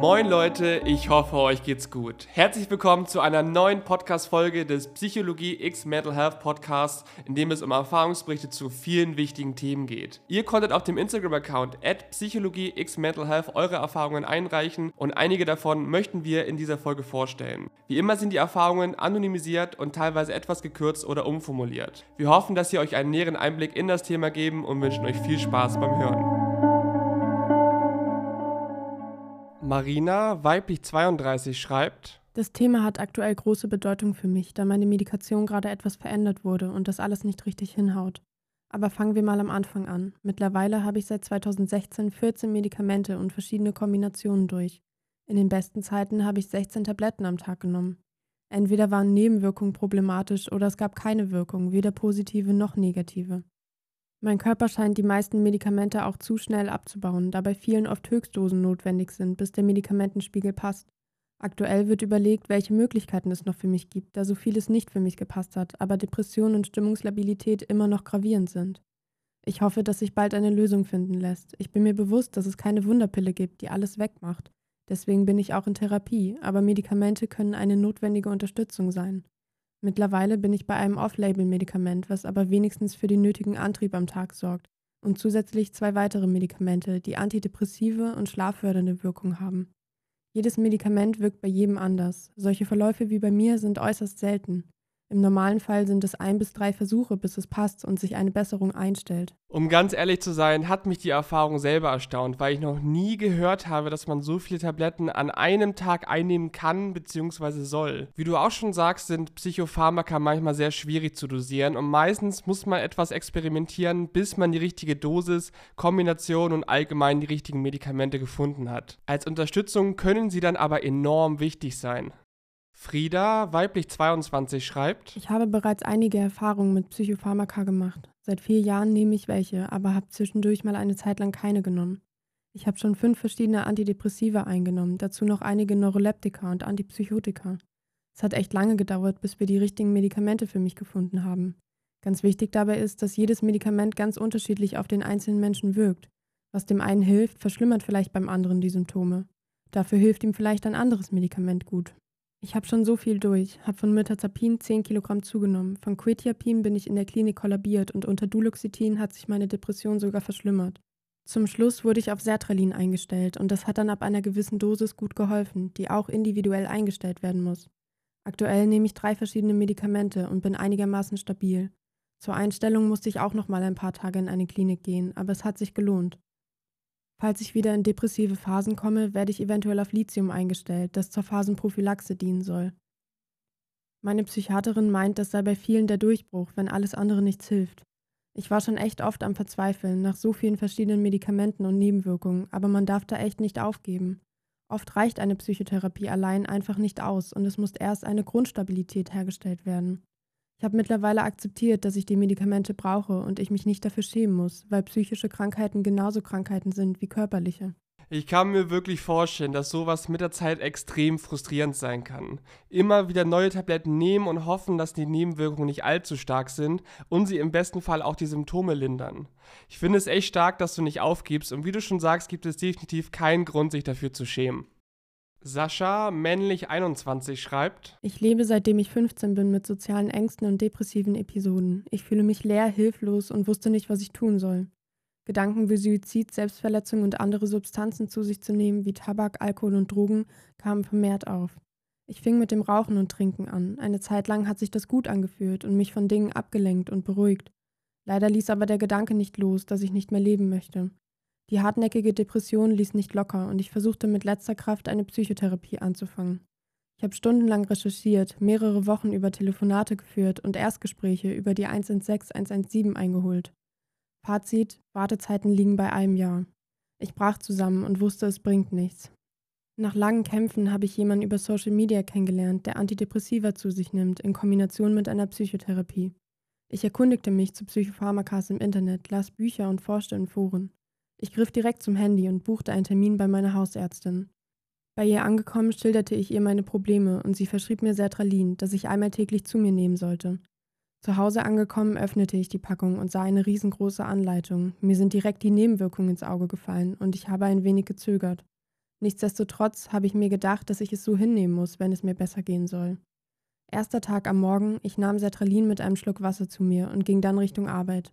Moin Leute, ich hoffe, euch geht's gut. Herzlich willkommen zu einer neuen Podcast-Folge des Psychologie X Mental Health Podcasts, in dem es um Erfahrungsberichte zu vielen wichtigen Themen geht. Ihr konntet auf dem Instagram-Account Psychologie X Mental Health eure Erfahrungen einreichen und einige davon möchten wir in dieser Folge vorstellen. Wie immer sind die Erfahrungen anonymisiert und teilweise etwas gekürzt oder umformuliert. Wir hoffen, dass sie euch einen näheren Einblick in das Thema geben und wünschen euch viel Spaß beim Hören. Marina, weiblich 32, schreibt. Das Thema hat aktuell große Bedeutung für mich, da meine Medikation gerade etwas verändert wurde und das alles nicht richtig hinhaut. Aber fangen wir mal am Anfang an. Mittlerweile habe ich seit 2016 14 Medikamente und verschiedene Kombinationen durch. In den besten Zeiten habe ich 16 Tabletten am Tag genommen. Entweder waren Nebenwirkungen problematisch oder es gab keine Wirkung, weder positive noch negative. Mein Körper scheint die meisten Medikamente auch zu schnell abzubauen, da bei vielen oft Höchstdosen notwendig sind, bis der Medikamentenspiegel passt. Aktuell wird überlegt, welche Möglichkeiten es noch für mich gibt, da so vieles nicht für mich gepasst hat, aber Depression und Stimmungslabilität immer noch gravierend sind. Ich hoffe, dass sich bald eine Lösung finden lässt. Ich bin mir bewusst, dass es keine Wunderpille gibt, die alles wegmacht. Deswegen bin ich auch in Therapie, aber Medikamente können eine notwendige Unterstützung sein. Mittlerweile bin ich bei einem Off-Label-Medikament, was aber wenigstens für den nötigen Antrieb am Tag sorgt, und zusätzlich zwei weitere Medikamente, die antidepressive und schlaffördernde Wirkung haben. Jedes Medikament wirkt bei jedem anders. Solche Verläufe wie bei mir sind äußerst selten. Im normalen Fall sind es ein bis drei Versuche, bis es passt und sich eine Besserung einstellt. Um ganz ehrlich zu sein, hat mich die Erfahrung selber erstaunt, weil ich noch nie gehört habe, dass man so viele Tabletten an einem Tag einnehmen kann bzw. soll. Wie du auch schon sagst, sind Psychopharmaka manchmal sehr schwierig zu dosieren und meistens muss man etwas experimentieren, bis man die richtige Dosis, Kombination und allgemein die richtigen Medikamente gefunden hat. Als Unterstützung können sie dann aber enorm wichtig sein. Frieda, weiblich 22, schreibt: Ich habe bereits einige Erfahrungen mit Psychopharmaka gemacht. Seit vier Jahren nehme ich welche, aber habe zwischendurch mal eine Zeit lang keine genommen. Ich habe schon fünf verschiedene Antidepressiva eingenommen, dazu noch einige Neuroleptika und Antipsychotika. Es hat echt lange gedauert, bis wir die richtigen Medikamente für mich gefunden haben. Ganz wichtig dabei ist, dass jedes Medikament ganz unterschiedlich auf den einzelnen Menschen wirkt. Was dem einen hilft, verschlimmert vielleicht beim anderen die Symptome. Dafür hilft ihm vielleicht ein anderes Medikament gut. Ich habe schon so viel durch, habe von Mirtazapin 10 Kilogramm zugenommen, von Quetiapin bin ich in der Klinik kollabiert und unter Duloxetin hat sich meine Depression sogar verschlimmert. Zum Schluss wurde ich auf Sertralin eingestellt und das hat dann ab einer gewissen Dosis gut geholfen, die auch individuell eingestellt werden muss. Aktuell nehme ich drei verschiedene Medikamente und bin einigermaßen stabil. Zur Einstellung musste ich auch noch mal ein paar Tage in eine Klinik gehen, aber es hat sich gelohnt. Falls ich wieder in depressive Phasen komme, werde ich eventuell auf Lithium eingestellt, das zur Phasenprophylaxe dienen soll. Meine Psychiaterin meint, das sei bei vielen der Durchbruch, wenn alles andere nichts hilft. Ich war schon echt oft am Verzweifeln nach so vielen verschiedenen Medikamenten und Nebenwirkungen, aber man darf da echt nicht aufgeben. Oft reicht eine Psychotherapie allein einfach nicht aus und es muss erst eine Grundstabilität hergestellt werden. Ich habe mittlerweile akzeptiert, dass ich die Medikamente brauche und ich mich nicht dafür schämen muss, weil psychische Krankheiten genauso Krankheiten sind wie körperliche. Ich kann mir wirklich vorstellen, dass sowas mit der Zeit extrem frustrierend sein kann. Immer wieder neue Tabletten nehmen und hoffen, dass die Nebenwirkungen nicht allzu stark sind und sie im besten Fall auch die Symptome lindern. Ich finde es echt stark, dass du nicht aufgibst und wie du schon sagst, gibt es definitiv keinen Grund, sich dafür zu schämen. Sascha, männlich 21, schreibt: Ich lebe seitdem ich 15 bin mit sozialen Ängsten und depressiven Episoden. Ich fühle mich leer, hilflos und wusste nicht, was ich tun soll. Gedanken wie Suizid, Selbstverletzung und andere Substanzen zu sich zu nehmen, wie Tabak, Alkohol und Drogen, kamen vermehrt auf. Ich fing mit dem Rauchen und Trinken an. Eine Zeit lang hat sich das gut angefühlt und mich von Dingen abgelenkt und beruhigt. Leider ließ aber der Gedanke nicht los, dass ich nicht mehr leben möchte. Die hartnäckige Depression ließ nicht locker und ich versuchte mit letzter Kraft eine Psychotherapie anzufangen. Ich habe stundenlang recherchiert, mehrere Wochen über Telefonate geführt und Erstgespräche über die 116 117 eingeholt. Fazit: Wartezeiten liegen bei einem Jahr. Ich brach zusammen und wusste, es bringt nichts. Nach langen Kämpfen habe ich jemanden über Social Media kennengelernt, der Antidepressiva zu sich nimmt, in Kombination mit einer Psychotherapie. Ich erkundigte mich zu Psychopharmakas im Internet, las Bücher und forschte in Foren. Ich griff direkt zum Handy und buchte einen Termin bei meiner Hausärztin. Bei ihr angekommen schilderte ich ihr meine Probleme und sie verschrieb mir Sertralin, das ich einmal täglich zu mir nehmen sollte. Zu Hause angekommen öffnete ich die Packung und sah eine riesengroße Anleitung. Mir sind direkt die Nebenwirkungen ins Auge gefallen und ich habe ein wenig gezögert. Nichtsdestotrotz habe ich mir gedacht, dass ich es so hinnehmen muss, wenn es mir besser gehen soll. Erster Tag am Morgen, ich nahm Sertralin mit einem Schluck Wasser zu mir und ging dann Richtung Arbeit.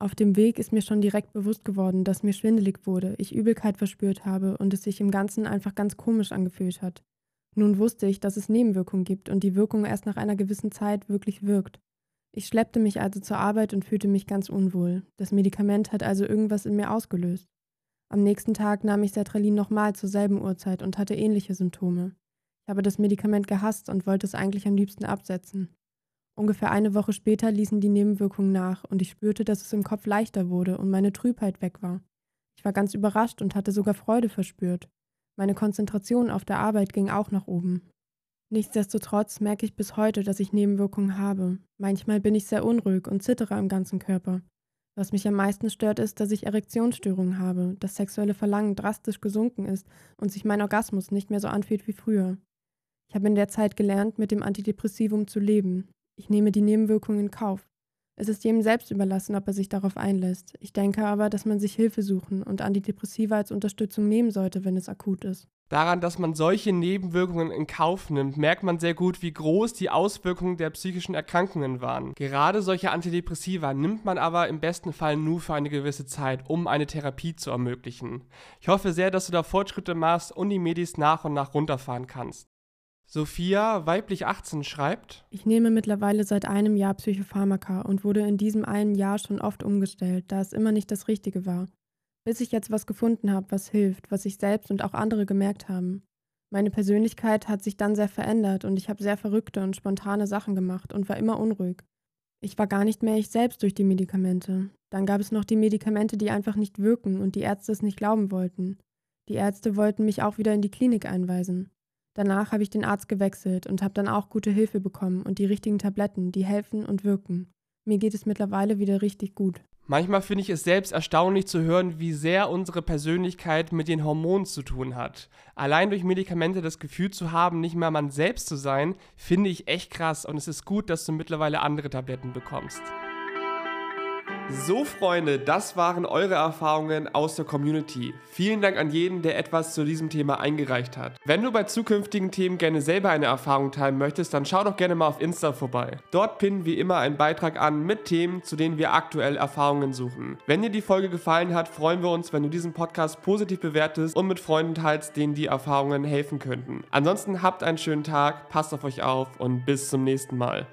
Auf dem Weg ist mir schon direkt bewusst geworden, dass mir schwindelig wurde, ich Übelkeit verspürt habe und es sich im Ganzen einfach ganz komisch angefühlt hat. Nun wusste ich, dass es Nebenwirkungen gibt und die Wirkung erst nach einer gewissen Zeit wirklich wirkt. Ich schleppte mich also zur Arbeit und fühlte mich ganz unwohl. Das Medikament hat also irgendwas in mir ausgelöst. Am nächsten Tag nahm ich Sertralin nochmal zur selben Uhrzeit und hatte ähnliche Symptome. Ich habe das Medikament gehasst und wollte es eigentlich am liebsten absetzen. Ungefähr eine Woche später ließen die Nebenwirkungen nach und ich spürte, dass es im Kopf leichter wurde und meine Trübheit weg war. Ich war ganz überrascht und hatte sogar Freude verspürt. Meine Konzentration auf der Arbeit ging auch nach oben. Nichtsdestotrotz merke ich bis heute, dass ich Nebenwirkungen habe. Manchmal bin ich sehr unruhig und zittere am ganzen Körper. Was mich am meisten stört, ist, dass ich Erektionsstörungen habe, das sexuelle Verlangen drastisch gesunken ist und sich mein Orgasmus nicht mehr so anfühlt wie früher. Ich habe in der Zeit gelernt, mit dem Antidepressivum zu leben. Ich nehme die Nebenwirkungen in Kauf. Es ist jedem selbst überlassen, ob er sich darauf einlässt. Ich denke aber, dass man sich Hilfe suchen und Antidepressiva als Unterstützung nehmen sollte, wenn es akut ist. Daran, dass man solche Nebenwirkungen in Kauf nimmt, merkt man sehr gut, wie groß die Auswirkungen der psychischen Erkrankungen waren. Gerade solche Antidepressiva nimmt man aber im besten Fall nur für eine gewisse Zeit, um eine Therapie zu ermöglichen. Ich hoffe sehr, dass du da Fortschritte machst und die Medis nach und nach runterfahren kannst. Sophia, weiblich 18, schreibt: Ich nehme mittlerweile seit einem Jahr Psychopharmaka und wurde in diesem einen Jahr schon oft umgestellt, da es immer nicht das Richtige war. Bis ich jetzt was gefunden habe, was hilft, was ich selbst und auch andere gemerkt haben. Meine Persönlichkeit hat sich dann sehr verändert und ich habe sehr verrückte und spontane Sachen gemacht und war immer unruhig. Ich war gar nicht mehr ich selbst durch die Medikamente. Dann gab es noch die Medikamente, die einfach nicht wirken und die Ärzte es nicht glauben wollten. Die Ärzte wollten mich auch wieder in die Klinik einweisen. Danach habe ich den Arzt gewechselt und habe dann auch gute Hilfe bekommen und die richtigen Tabletten, die helfen und wirken. Mir geht es mittlerweile wieder richtig gut. Manchmal finde ich es selbst erstaunlich zu hören, wie sehr unsere Persönlichkeit mit den Hormonen zu tun hat. Allein durch Medikamente das Gefühl zu haben, nicht mehr man selbst zu sein, finde ich echt krass und es ist gut, dass du mittlerweile andere Tabletten bekommst. So, Freunde, das waren eure Erfahrungen aus der Community. Vielen Dank an jeden, der etwas zu diesem Thema eingereicht hat. Wenn du bei zukünftigen Themen gerne selber eine Erfahrung teilen möchtest, dann schau doch gerne mal auf Insta vorbei. Dort pinnen wir immer einen Beitrag an mit Themen, zu denen wir aktuell Erfahrungen suchen. Wenn dir die Folge gefallen hat, freuen wir uns, wenn du diesen Podcast positiv bewertest und mit Freunden teilst, denen die Erfahrungen helfen könnten. Ansonsten habt einen schönen Tag, passt auf euch auf und bis zum nächsten Mal.